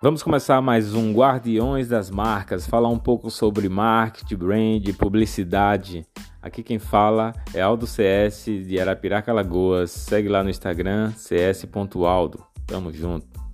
Vamos começar mais um Guardiões das Marcas, falar um pouco sobre marketing, brand, publicidade. Aqui quem fala é Aldo CS de Arapiraca, Lagoas. Segue lá no Instagram, cs.aldo. Tamo junto.